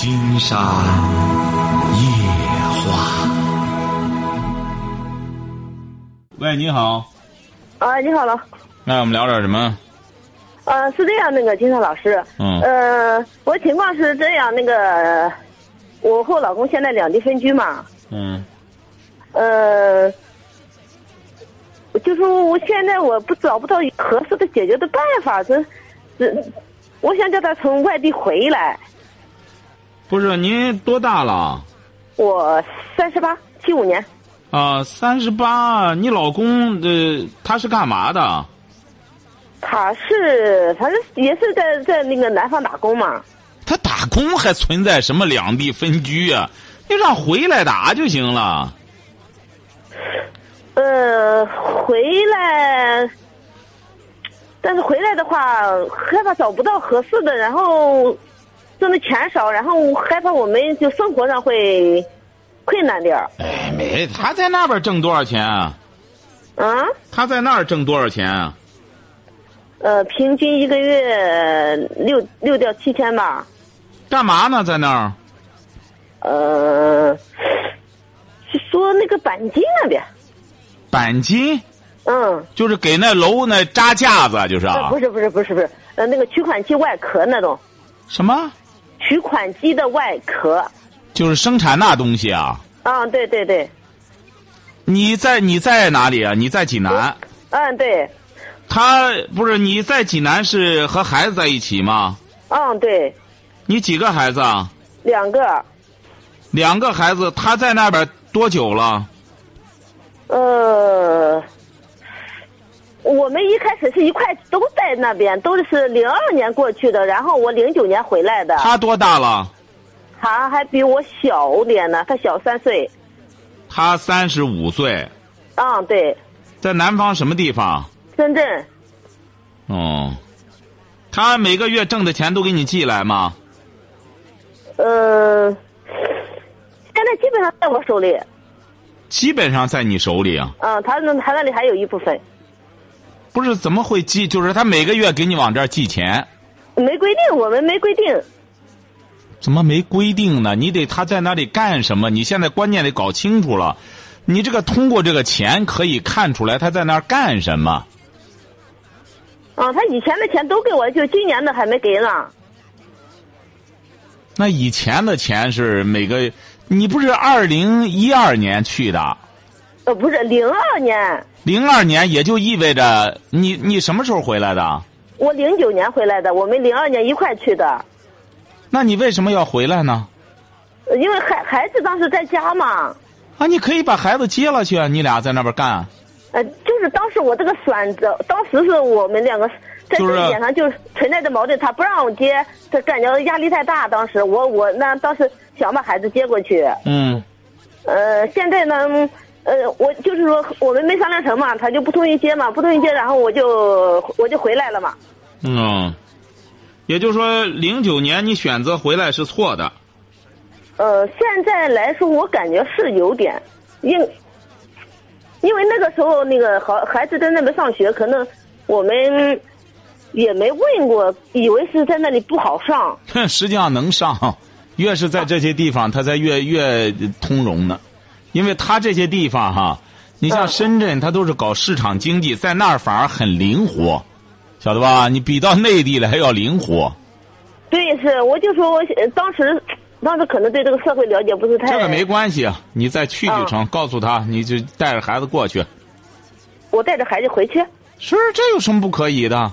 金山夜话。喂，你好，啊，你好了，那我们聊点什么？呃，是这样，那个金山老师，嗯。呃，我情况是这样，那个我和我老公现在两地分居嘛，嗯。呃，就是我现在我不找不到合适的解决的办法，这这，我想叫他从外地回来，不是您多大了？我三十八，七五年，啊，三十八。你老公呃，他是干嘛的？他是反正也是在在那个南方打工嘛，他打工还存在什么两地分居啊？你让回来打就行了。呃，回来，但是回来的话，害怕找不到合适的，然后挣的钱少，然后害怕我们就生活上会困难点儿。哎，没，他在那边挣多少钱啊？啊，他在那儿挣多少钱啊？呃，平均一个月六六到七千吧。干嘛呢？在那儿？呃，是说那个钣金那边，钣金，嗯，就是给那楼那扎架子，就是呃啊不。是不是不是不是，呃，那个取款机外壳那种，什么？取款机的外壳。就是生产那东西啊？啊，对对对，你在你在哪里啊？你在济南。嗯对，他不是你在济南是和孩子在一起吗？嗯对，你几个孩子啊？两个。两个孩子，他在那边多久了？呃，我们一开始是一块都在那边，都是零二年过去的，然后我零九年回来的。他多大了？他还比我小点呢，他小三岁。他三十五岁，嗯，对，在南方什么地方？深圳。哦，他每个月挣的钱都给你寄来吗？呃，现在基本上在我手里。基本上在你手里啊。嗯，他那他那里还有一部分，不是怎么会寄？就是他每个月给你往这儿寄钱，没规定，我们没规定。怎么没规定呢？你得他在那里干什么？你现在关键得搞清楚了。你这个通过这个钱可以看出来他在那儿干什么。啊，他以前的钱都给我，就今年的还没给呢。那以前的钱是每个，你不是二零一二年去的，呃，不是零二年，零二年也就意味着你你什么时候回来的？我零九年回来的，我们零二年一块去的。那你为什么要回来呢？呃因为孩孩子当时在家嘛，啊，你可以把孩子接了去，你俩在那边干。呃，就是当时我这个选择，当时是我们两个在这一点上就是存在着矛盾，他不让我接，他感觉压力太大。当时我我那当时想把孩子接过去，嗯，呃，现在呢，呃，我就是说我们没商量成嘛，他就不同意接嘛，不同意接，然后我就我就回来了嘛。嗯，也就是说，零九年你选择回来是错的。呃，现在来说，我感觉是有点，因因为那个时候那个孩孩子在那边上学，可能我们也没问过，以为是在那里不好上。哼，实际上能上，越是在这些地方，他才越越通融呢。因为他这些地方哈，你像嗯深圳，他都是搞市场经济，在那儿反而很灵活，晓得吧？你比到内地来还要灵活。对，是，我就说我呃当时当时可能对这个社会了解不是太。这个没关系，啊，你再去就成。告诉他，你就带着孩子过去。我带着孩子回去。是，这有什么不可以的？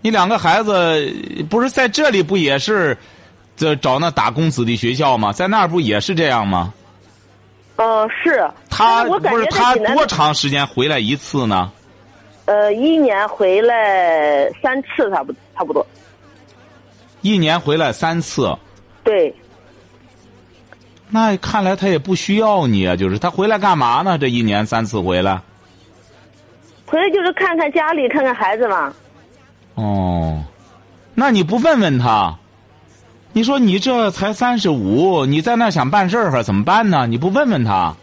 你两个孩子不是在这里不也是，这找那打工子弟学校吗？在那儿不也是这样吗？呃，是。他不是他多长时间回来一次呢？呃，一年回来三次，差不差不多。一年回来三次，对，那看来他也不需要你啊。就是他回来干嘛呢？这一年三次回来。回来就是看看家里，看看孩子嘛。哦，那你不问问他？你说你这才三十五，你在那儿想办事儿怎么办呢？你不问问他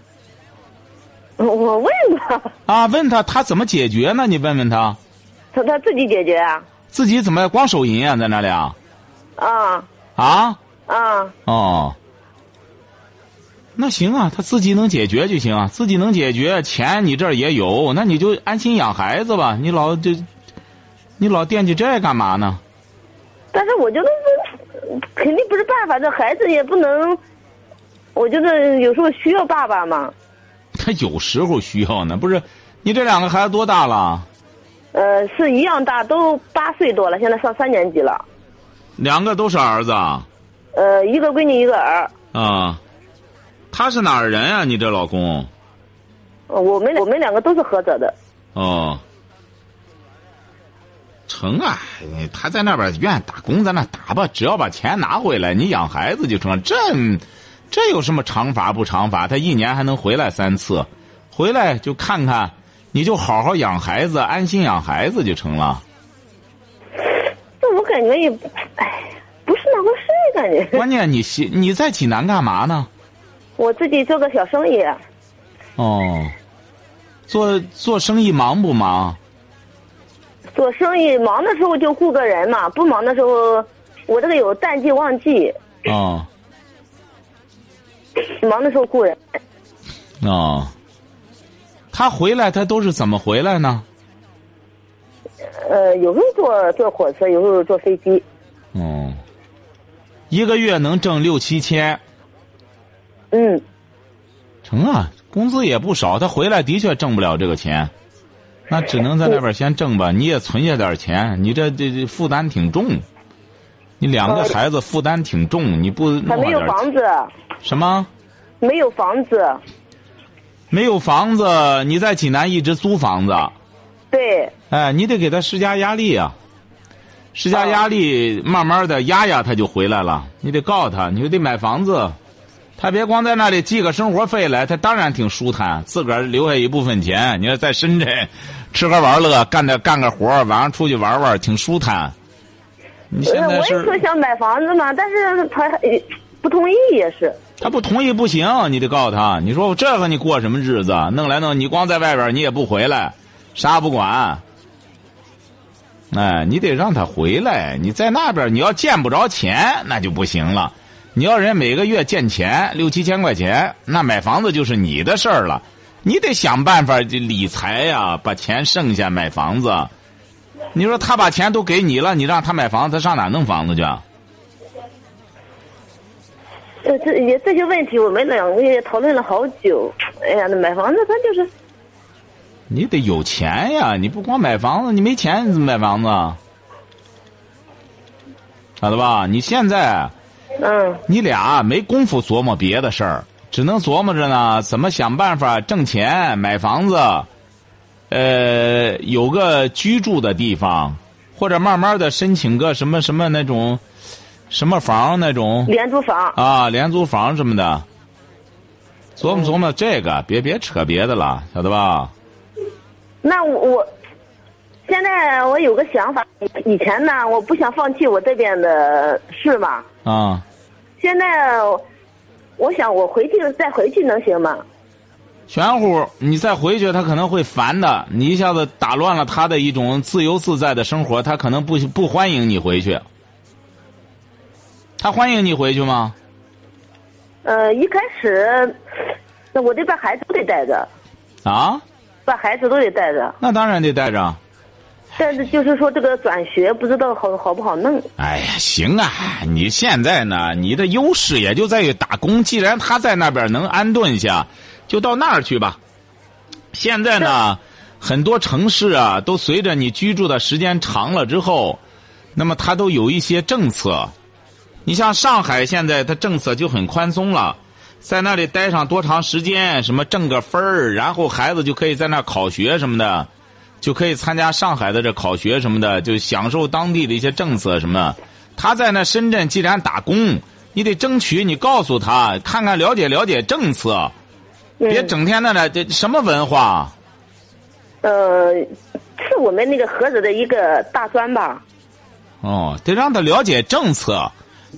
我问他，啊？问他他怎么解决呢？你问问他，他他自己解决啊。自己怎么光手淫啊？在那里啊？啊啊？啊，哦，那行啊，他自己能解决就行啊，自己能解决，钱你这儿也有，那你就安心养孩子吧。你老就，你老惦记这干嘛呢？但是我觉得这肯定不是办法，这孩子也不能，我觉得有时候需要爸爸嘛。他有时候需要呢，不是？你这两个孩子多大了？呃，是一样大，都八岁多了，现在上三年级了。两个都是儿子啊？呃，一个闺女，一个儿。啊，他是哪儿人啊？你这老公？呃我们我们两个都是菏泽的。哦，成啊！他在那边愿意打工，在那打吧，只要把钱拿回来，你养孩子就成了。这这有什么长法不长法？他一年还能回来三次，回来就看看，你就好好养孩子，安心养孩子就成了。那我感觉也，哎，不是那回事，感觉。关键你西你在济南干嘛呢？我自己做个小生意，哦，做做生意忙不忙？做生意忙的时候就雇个人嘛，不忙的时候，我这个有淡季旺季，哦忙的时候雇人。哦，他回来他都是怎么回来呢？呃，有时候坐坐火车，有时候坐飞机。哦，一个月能挣六七千，嗯，成啊，工资也不少。他回来的确挣不了这个钱，那只能在那边先挣吧。你也存下点钱，你这这这负担挺重，你两个呃孩子负担挺重，你不弄没弄好点有房子，什么？没有房子。没有房子，你在济南一直租房子，对，哎，你得给他施加压力啊，施加压力，慢慢的压压他就回来了。你得告诉他，你就得买房子，他别光在那里寄个生活费来，他当然挺舒坦，自个儿留下一部分钱。你要在深圳吃喝玩乐，干点干个活儿晚上出去玩玩，挺舒坦。你现呃在我也说是想买房子嘛，但是他不同意，也是。他不同意不行，你得告诉他，你说我这个你过什么日子？弄来弄，你光在外边你也不回来，啥不管。哎，你得让他回来。你在那边你要见不着钱，那就不行了。你要人每个月见钱六七千块钱，那买房子就是你的事儿了。你得想办法理财呀、把钱剩下买房子。你说他把钱都给你了，你让他买房子，他上哪弄房子去啊？呃，这也这些问题，我们两个也讨论了好久。哎呀，那买房子他就是，你得有钱呀！你不光买房子，你没钱你怎么买房子啊？晓得吧？你现在嗯，你俩没工夫琢磨别的事儿，只能琢磨着呢，怎么想办法挣钱买房子，呃，有个居住的地方，或者慢慢的申请个什么什么那种什么房那种廉租房。啊，廉租房什么的。琢磨琢磨这个，别别扯别的了，晓得吧？那我我现在我有个想法，以前呢，我不想放弃我这边的事嘛。啊。现在我想我回去再回去能行吗？玄乎，你再回去，他可能会烦的。你一下子打乱了他的一种自由自在的生活，他可能不不欢迎你回去。他欢迎你回去吗？呃，一开始，那我得把孩子都得带着，啊，把孩子都得带着。那当然得带着。但是就是说这个转学不知道好好不好弄。哎呀，行啊！你现在呢，你的优势也就在于打工。既然他在那边能安顿下，就到那儿去吧。现在呢，很多城市啊，都随着你居住的时间长了之后，那么它都有一些政策。你像上海现在，它政策就很宽松了，在那里待上多长时间，什么挣个分儿，然后孩子就可以在那儿考学什么的。就可以参加上海的这考学什么的，就享受当地的一些政策什么的。他在那深圳既然打工，你得争取，你告诉他，看看了解了解政策，别嗯、整天在那这什么文化呃，是我们那个菏泽的一个大专吧。哦，得让他了解政策，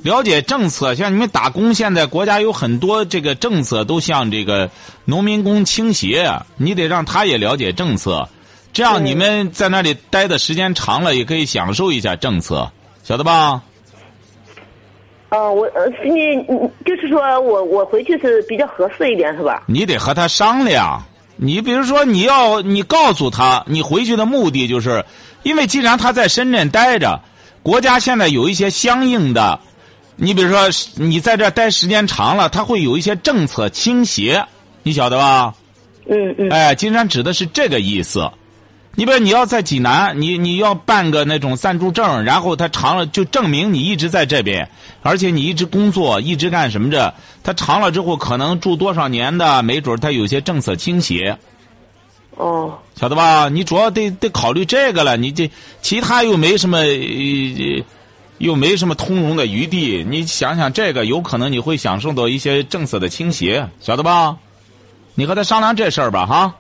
了解政策。像你们打工，现在国家有很多这个政策都向这个农民工倾斜，你得让他也了解政策。这样你们在那里待的时间长了，也可以享受一下政策，晓得吧？嗯，我呃，你你就是说我我回去是比较合适一点是吧？你得和他商量。你比如说，你要你告诉他，你回去的目的就是，因为既然他在深圳待着，国家现在有一些相应的，你比如说你在这儿待时间长了，他会有一些政策倾斜，你晓得吧？嗯嗯。哎，金山指的是这个意思。你比如你要在济南，你你要办个那种暂住证，然后他长了就证明你一直在这边，而且你一直工作，一直干什么着，他长了之后可能住多少年的，没准他有些政策倾斜，哦。晓得吧？你主要得得考虑这个了，你这其他又没什么，又没什么通融的余地。你想想这个，有可能你会享受到一些政策的倾斜，晓得吧？你和他商量这事儿吧，哈。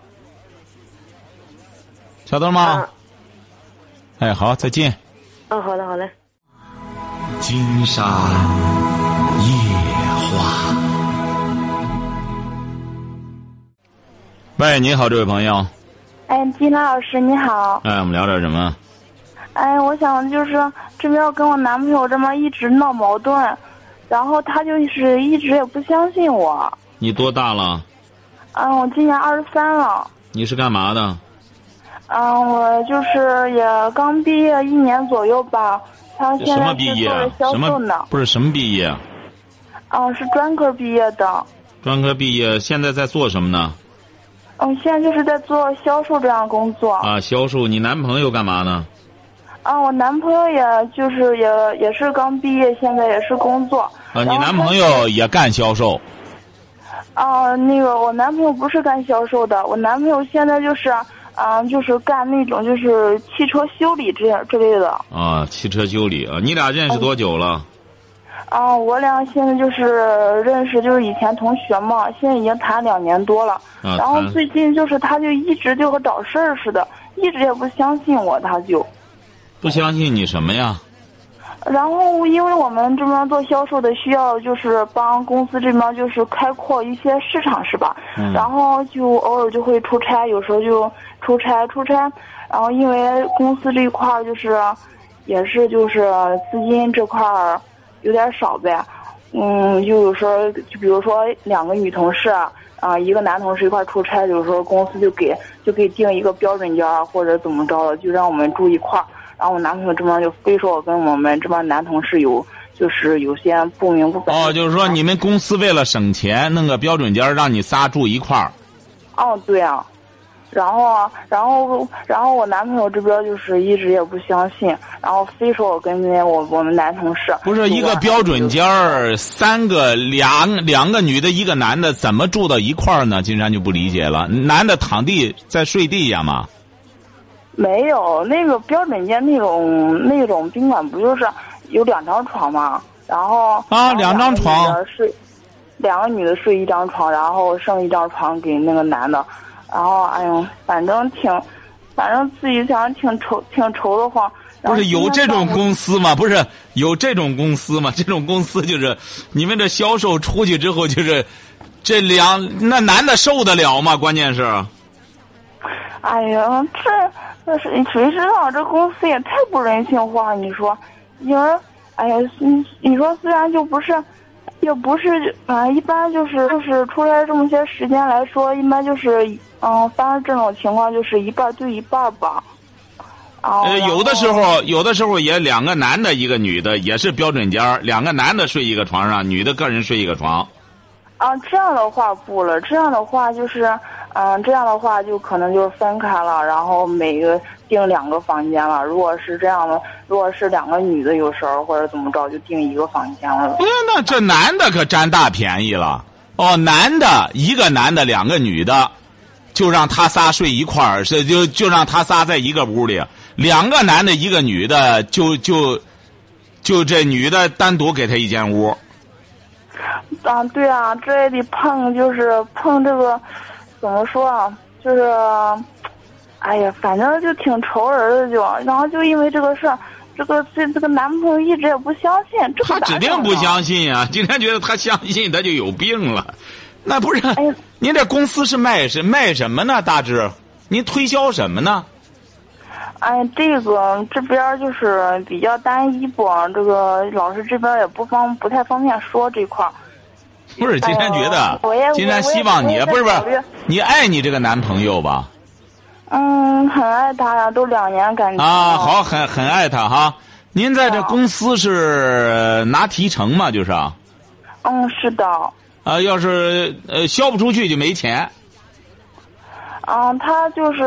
晓得了吗？啊哎，好，再见。嗯，好的好嘞。金山夜话。喂，你好，这位朋友。哎，金兰老师你好。哎，我们聊点什么？哎，我想就是这边跟我男朋友这么一直闹矛盾，然后他就是一直也不相信我。你多大了？嗯，我今年二十三了。你是干嘛的？嗯，我就是也刚毕业一年左右吧。他现什在么毕业是做？销什售呢？。不是什么毕业？嗯，是专科毕业的。专科毕业，现在在做什么呢？嗯，现在就是在做销售这样工作。啊，销售。你男朋友干嘛呢？啊，我男朋友也就是也也是刚毕业，现在也是工作。啊，你男朋友也干销售。啊，那个我男朋友不是干销售的，我男朋友现在就是，嗯、就是干那种就是汽车修理这样之类的。啊，汽车修理啊，你俩认识多久了？啊，我俩现在就是认识，就是以前同学嘛，现在已经谈两年多了。啊，然后最近就是他就一直就和找事儿似的，一直也不相信我，他就。不相信你什么呀？然后，因为我们这边做销售的，需要就是帮公司这边就是开阔一些市场，是吧？嗯然后就偶尔就会出差，有时候就出差出差。然后因为公司这一块儿就是，也是就是资金这块儿有点少呗。嗯，就有时候就比如说两个女同事啊、一个男同事一块儿出差，有时候公司就给就给定一个标准间儿或者怎么着了，就让我们住一块儿。然后我男朋友这边就非说我跟我们这边男同事有就是有些不明不白。哦，就是说你们公司为了省钱，弄个标准间儿让你仨住一块儿。哦，对啊，然后啊，然后然后我男朋友这边就是一直也不相信，然后非说我跟那我我们男同事不是一个标准间儿，三个两两个女的，一个男的，怎么住到一块儿呢？金山就不理解了。男的躺地在睡地下嘛？没有那个标准间那种那种宾馆不就是有两张床吗？然后啊两张床两个女的睡，两个女的睡一张床，然后剩一张床给那个男的，然后哎呦，反正挺，反正自己想挺愁挺愁的慌。不是有这种公司吗？不是有这种公司吗？这种公司就是你们这销售出去之后，就是这两那男的受得了吗？关键是，哎呀，这这是谁知道这公司也太不人性化？你说，你说哎呀，你你说虽然就不是，也不是啊、一般就是就是出来这么些时间来说，一般就是嗯，发生这种情况就是一半对一半吧。啊、呃，有的时候有的时候也两个男的，一个女的，也是标准间儿两个男的睡一个床上，女的个人睡一个床。啊，这样的话不了，这样的话就是，嗯，这样的话就可能就是分开了，然后每个订两个房间了。如果是这样的，如果是两个女的，有时候或者怎么着，就订一个房间了。哎，那这男的可占大便宜了。哦，男的一个男的，两个女的，就让他仨睡一块儿，是就就让他仨在一个屋里。两个男的，一个女的，就就就这女的单独给他一间屋。啊，对啊，这也得碰，就是碰这个，怎么说啊，就是，哎呀，反正就挺愁人的就，然后就因为这个事儿，这个这这个男朋友一直也不相信，这他指定不相信啊！今天觉得他相信，他就有病了。那不是哎呀，您这公司是卖是卖什么呢？大致您推销什么呢？哎，这个这边儿就是比较单一不，这个老师这边也不方不太方便说这块儿。不是，金山觉得金山希望你不是不是，你爱你这个男朋友吧？嗯，很爱他呀，都两年感情啊，好，很很爱他哈。您在这啊公司是拿提成嘛？就是啊，嗯，是的，啊要是呃销不出去就没钱。嗯，他就是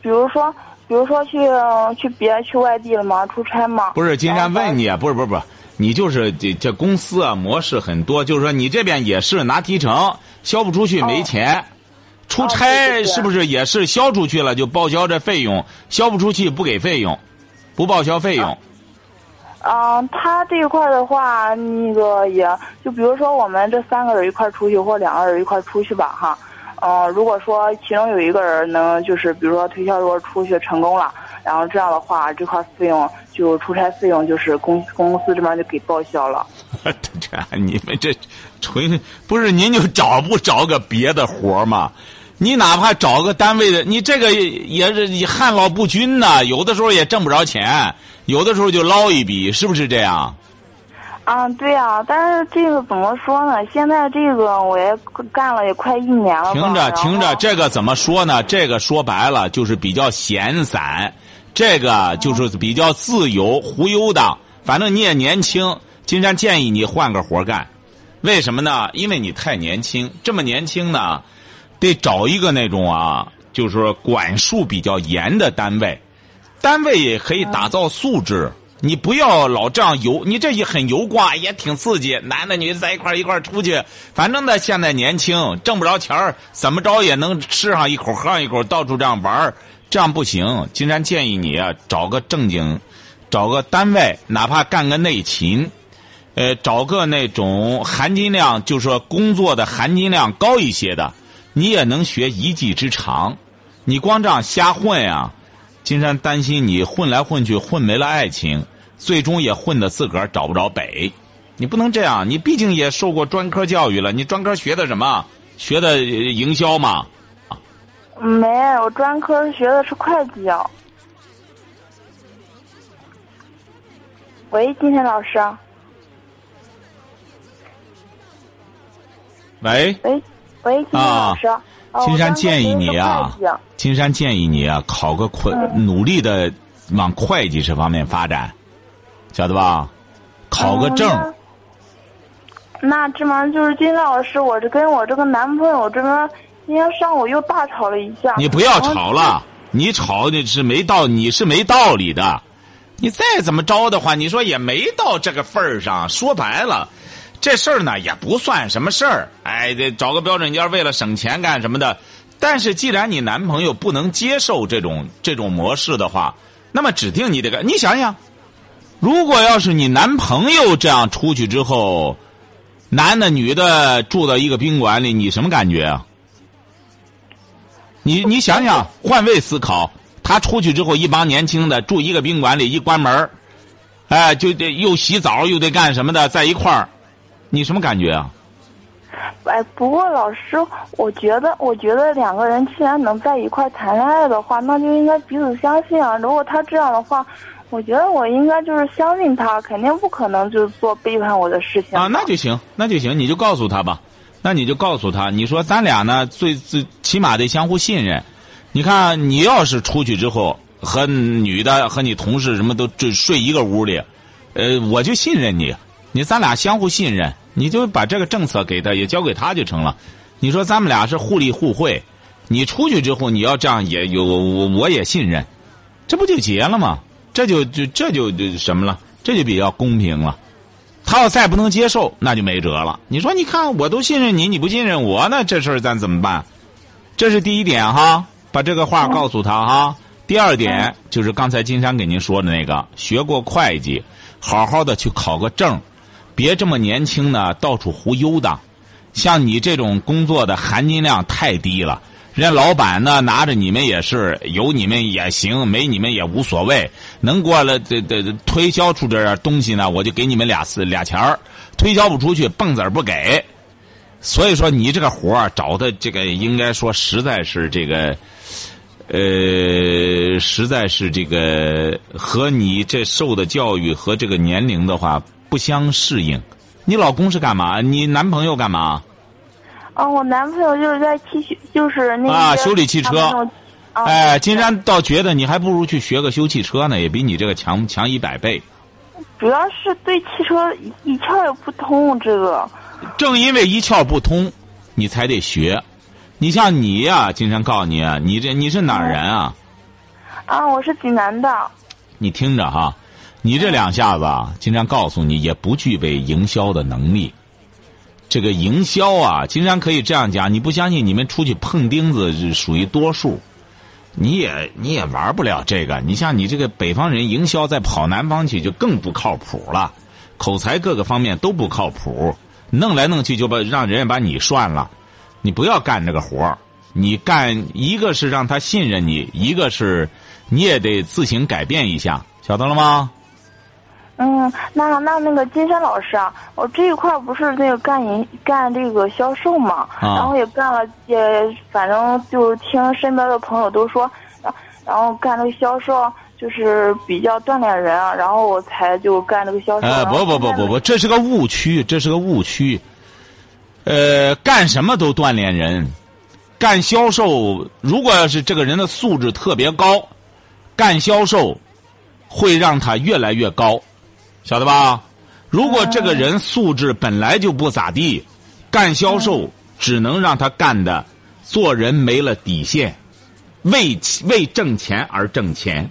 比如说，比如说去去别去外地了嘛，出差嘛。不是，金山问你啊，不是不是不是，你就是这这公司啊模式很多，就是说你这边也是拿提成，销不出去没钱。出差是不是也是销出去了就报销这费用，销不出去不给费用，不报销费用？嗯，他这一块儿的话，那个也就比如说我们这三个人一块出去，或两个人一块出去吧，哈。嗯，如果说其中有一个人能就是比如说推销如果出去成功了，然后这样的话，这块费用就出差费用就是公公司这边就给报销了。这你们这纯不是您就找不着个别的活吗？你哪怕找个单位的，你这个也是你旱涝不均呐、有的时候也挣不着钱，有的时候就捞一笔，是不是这样？啊，对呀、但是这个怎么说呢？现在这个我也干了也快一年了吧。听着听着，这个怎么说呢？这个说白了就是比较闲散，这个就是比较自由忽悠的。反正你也年轻，金山建议你换个活干。为什么呢？因为你太年轻，这么年轻呢，得找一个那种啊，就是说管束比较严的单位。单位也可以打造素质，你不要老这样游，你这也很游挂，也挺刺激。男的女的在一块儿一块儿出去，反正呢现在年轻，挣不着钱儿，怎么着也能吃上一口喝上一口，到处这样玩儿这样不行。金山建议你啊，找个正经，找个单位，哪怕干个内勤，呃，找个那种含金量，就是说工作的含金量高一些的，你也能学一技之长。你光这样瞎混呀、金山担心你混来混去混没了爱情，最终也混的自个儿找不着北。你不能这样，你毕竟也受过专科教育了，你专科学的什么？学的呃营销嘛？没，我专科学的是会计啊。喂，金山老师。喂，喂，喂，金山老师。哦金山建议你啊金山建议你啊，考个会，努力的往会计这方面发展，晓得吧？考个证。嗯那这玩意儿就是金老师，我这跟我这个男朋友这边今天上午又大吵了一架。你不要吵了，你吵你是没道，你是没道理的。你再怎么着的话，你说也没到这个份儿上。说白了，这事儿呢也不算什么事儿。哎，这找个标准间为了省钱干什么的。但是既然你男朋友不能接受这种这种模式的话，那么指定你得个。你想想，如果要是你男朋友这样出去之后，男的女的住到一个宾馆里，你什么感觉啊？你你想想，换位思考，他出去之后，一帮年轻的住一个宾馆里，一关门儿哎，就得又洗澡又得干什么的，在一块儿，你什么感觉啊？哎，不过老师，我觉得，我觉得两个人既然能在一块谈恋爱的话，那就应该彼此相信啊。如果他这样的话，我觉得我应该就是相信他，肯定不可能就做背叛我的事情啊，那就行，那就行，你就告诉他吧。那你就告诉他，你说咱俩呢，最最起码得相互信任。你看，你要是出去之后和女的和你同事什么都只睡一个屋里，呃，我就信任你，你咱俩相互信任，你就把这个政策给他，也交给他就成了。你说咱们俩是互利互惠，你出去之后你要这样也有我我也信任，这不就结了吗？这就就这就就什么了？这就比较公平了。他要再不能接受，那就没辙了。你说，你看，我都信任你，你不信任我，那这事儿咱怎么办？这是第一点哈，把这个话告诉他哈。第二点就是刚才金山给您说的那个，学过会计，好好的去考个证，别这么年轻呢到处胡悠的。像你这种工作的含金量太低了。人家老板呢，拿着你们也是有你们也行，没你们也无所谓。能过来这这推销出这点东西呢，我就给你们俩四俩钱儿；推销不出去，蹦子儿不给。所以说，你这个活儿找的这个，应该说实在是这个，呃，实在是这个和你这受的教育和这个年龄的话不相适应。你老公是干嘛？你男朋友干嘛？啊，我男朋友就是在汽修就是那啊，修理汽车哎，金山倒觉得你还不如去学个修汽车呢，也比你这个强强一百倍。主要是对汽车一窍也不通，这个。正因为一窍不通，你才得学。你像你呀、金山告诉你啊，你这你是哪儿人啊？啊，我是济南的。你听着哈，你这两下子啊，金山告诉你也不具备营销的能力。这个营销啊，金山可以这样讲，你不相信，你们出去碰钉子是属于多数，你也你也玩不了这个。你像你这个北方人，营销再跑南方去就更不靠谱了，口才各个方面都不靠谱，弄来弄去就把让人家把你涮了。你不要干这个活你干一个是让他信任你，一个是你也得自行改变一下，晓得了吗？嗯，那那那个金山老师啊，我这一块不是那个干营干这个销售嘛，啊然后也干了，也反正就听身边的朋友都说，然然后干这个销售就是比较锻炼人啊，然后我才就干这个销售。哎，然后不不不不不，这是个误区，这是个误区。呃，干什么都锻炼人，干销售，如果要是这个人的素质特别高，干销售会让他越来越高，晓得吧？如果这个人素质本来就不咋地，干销售只能让他干的做人没了底线，为为挣钱而挣钱，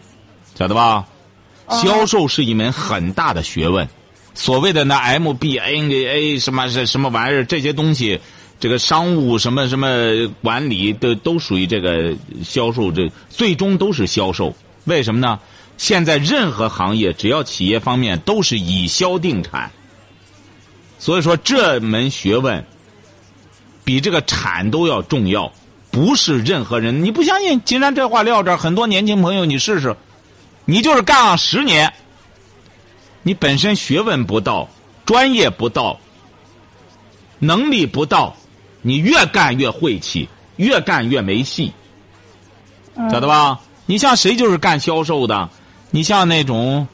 晓得吧？销售是一门很大的学问。所谓的那 MBA 什么是什么玩意儿，这些东西，这个商务什么什么管理都都属于这个销售，这最终都是销售。为什么呢？现在任何行业，只要企业方面都是以销定产，所以说这门学问比这个产都要重要。不是任何人，你不相信？金山这话撂这儿，很多年轻朋友，你试试，你就是干了十年。你本身学问不到，专业不到，能力不到，你越干越晦气，越干越没戏，晓得吧？你像谁就是干销售的？你像那种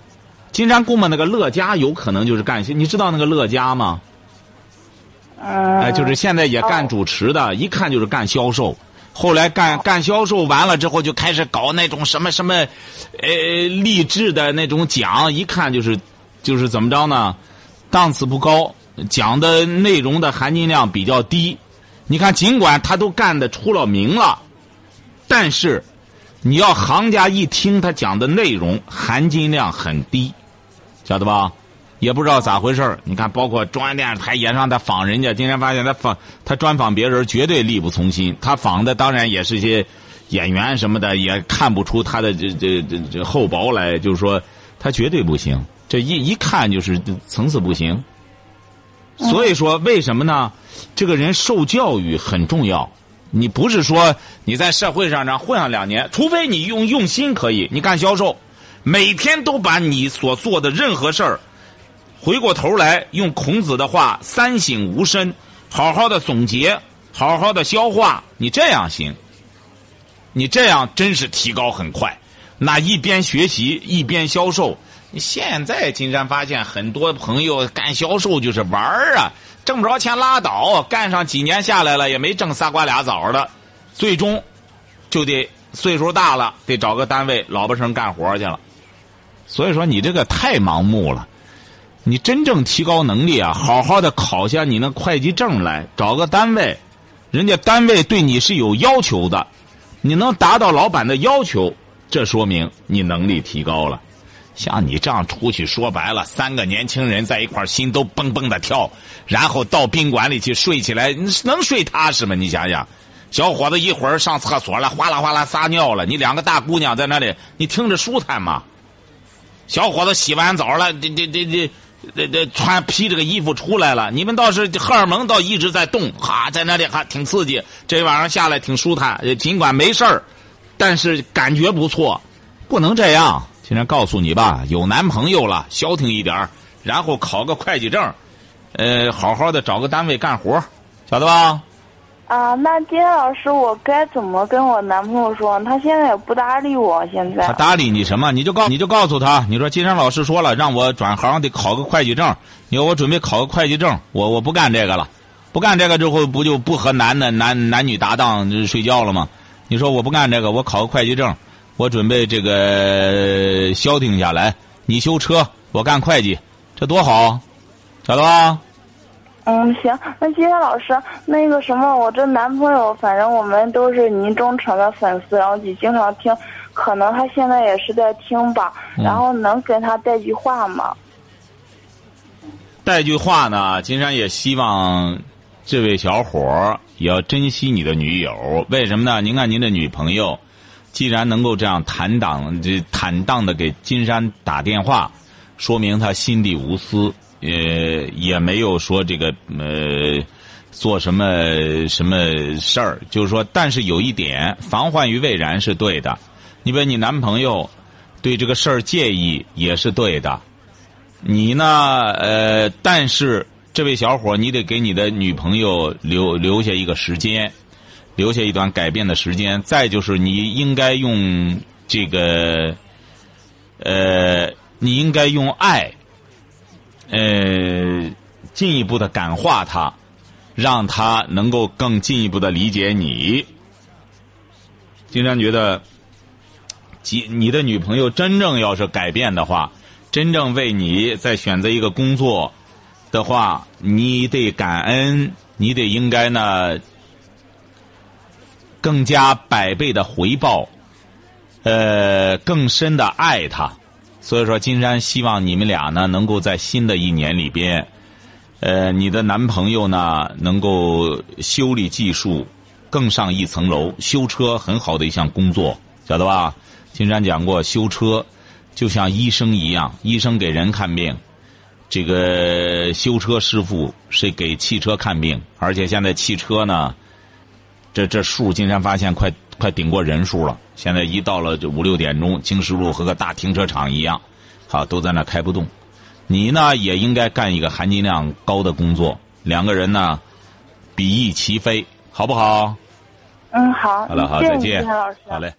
金山公嘛那个乐嘉，有可能就是干些。你知道那个乐嘉吗？嗯，哎，就是现在也干主持的，一看就是干销售。后来干干销售完了之后，就开始搞那种什么什么，呃，励志的那种奖，一看就是，就是怎么着呢？档次不高，讲的内容的含金量比较低。你看，尽管他都干的出了名了，但是你要行家一听他讲的内容，含金量很低，晓得吧？也不知道咋回事你看，包括中央电视台也让他访人家，今天发现他访他专访别人绝对力不从心。他访的当然也是些演员什么的，也看不出他的这这这这厚薄来，就是说他绝对不行。这一一看就是层次不行。所以说，为什么呢？这个人受教育很重要。你不是说你在社会上呢混上两年，除非你用用心可以，你干销售，每天都把你所做的任何事儿，回过头来用孔子的话“三省吾身”，好好的总结，好好的消化，你这样行。你这样真是提高很快。那一边学习一边销售，现在金山发现很多朋友干销售就是玩儿啊，挣不着钱拉倒，干上几年下来了也没挣仨瓜俩枣的，最终就得岁数大了，得找个单位老婆生干活去了。所以说你这个太盲目了。你真正提高能力啊，好好的考下你那会计证来，找个单位，人家单位对你是有要求的，你能达到老板的要求，这说明你能力提高了。像你这样出去，说白了，三个年轻人在一块，心都蹦蹦的跳，然后到宾馆里去睡起来，能睡踏实吗？你想想，小伙子一会儿上厕所了，哗啦哗啦撒尿了，你两个大姑娘在那里，你听着舒坦吗？小伙子洗完澡了，这这这这。这这穿披着个衣服出来了，你们倒是荷尔蒙倒一直在动，哈，在那里哈挺刺激。这晚上下来挺舒坦，尽管没事儿，但是感觉不错。不能这样，今天告诉你吧，有男朋友了，消停一点儿，然后考个会计证，呃，好好的找个单位干活，晓得吧？啊，那金山老师，我该怎么跟我男朋友说？他现在也不搭理我，现在。他搭理你什么？你就告你就告诉他，你说金山老师说了，让我转行得考个会计证。你说我准备考个会计证，我我不干这个了，不干这个之后不就不和男的男男女搭档睡觉了吗？你说我不干这个，我考个会计证，我准备这个消停下来。你修车，我干会计，这多好，晓得吧？嗯，行，那金山老师，那个什么，我这男朋友，反正我们都是您忠诚的粉丝，然后也经常听，可能他现在也是在听吧，然后能跟他带句话吗？带句话呢，金山也希望这位小伙儿也要珍惜你的女友。为什么呢？您看您的女朋友，既然能够这样坦荡、这坦荡的给金山打电话，说明他心地无私。呃，也没有说这个呃，做什么什么事儿，就是说，但是有一点，防患于未然是对的。你比如你男朋友对这个事儿介意也是对的。你呢，呃，但是这位小伙，你得给你的女朋友留留下一个时间，留下一段改变的时间。再就是你应该用这个，呃，你应该用爱。呃，进一步的感化他，让他能够更进一步的理解你。金山觉得，即你的女朋友真正要是改变的话，真正为你在选择一个工作的话，你得感恩，你得应该呢，更加百倍的回报，呃，更深的爱他。所以说，金山希望你们俩呢，能够在新的一年里边，呃，你的男朋友呢，能够修理技术更上一层楼。修车很好的一项工作，晓得吧？金山讲过，修车就像医生一样，医生给人看病，这个修车师傅是给汽车看病。而且现在汽车呢，这这数，金山发现快。快顶过人数了，现在一到了这五六点钟，京石路和个大停车场一样，好都在那开不动。你呢也应该干一个含金量高的工作，两个人呢比翼齐飞，好不好？嗯，好。好了，好，再见。好嘞。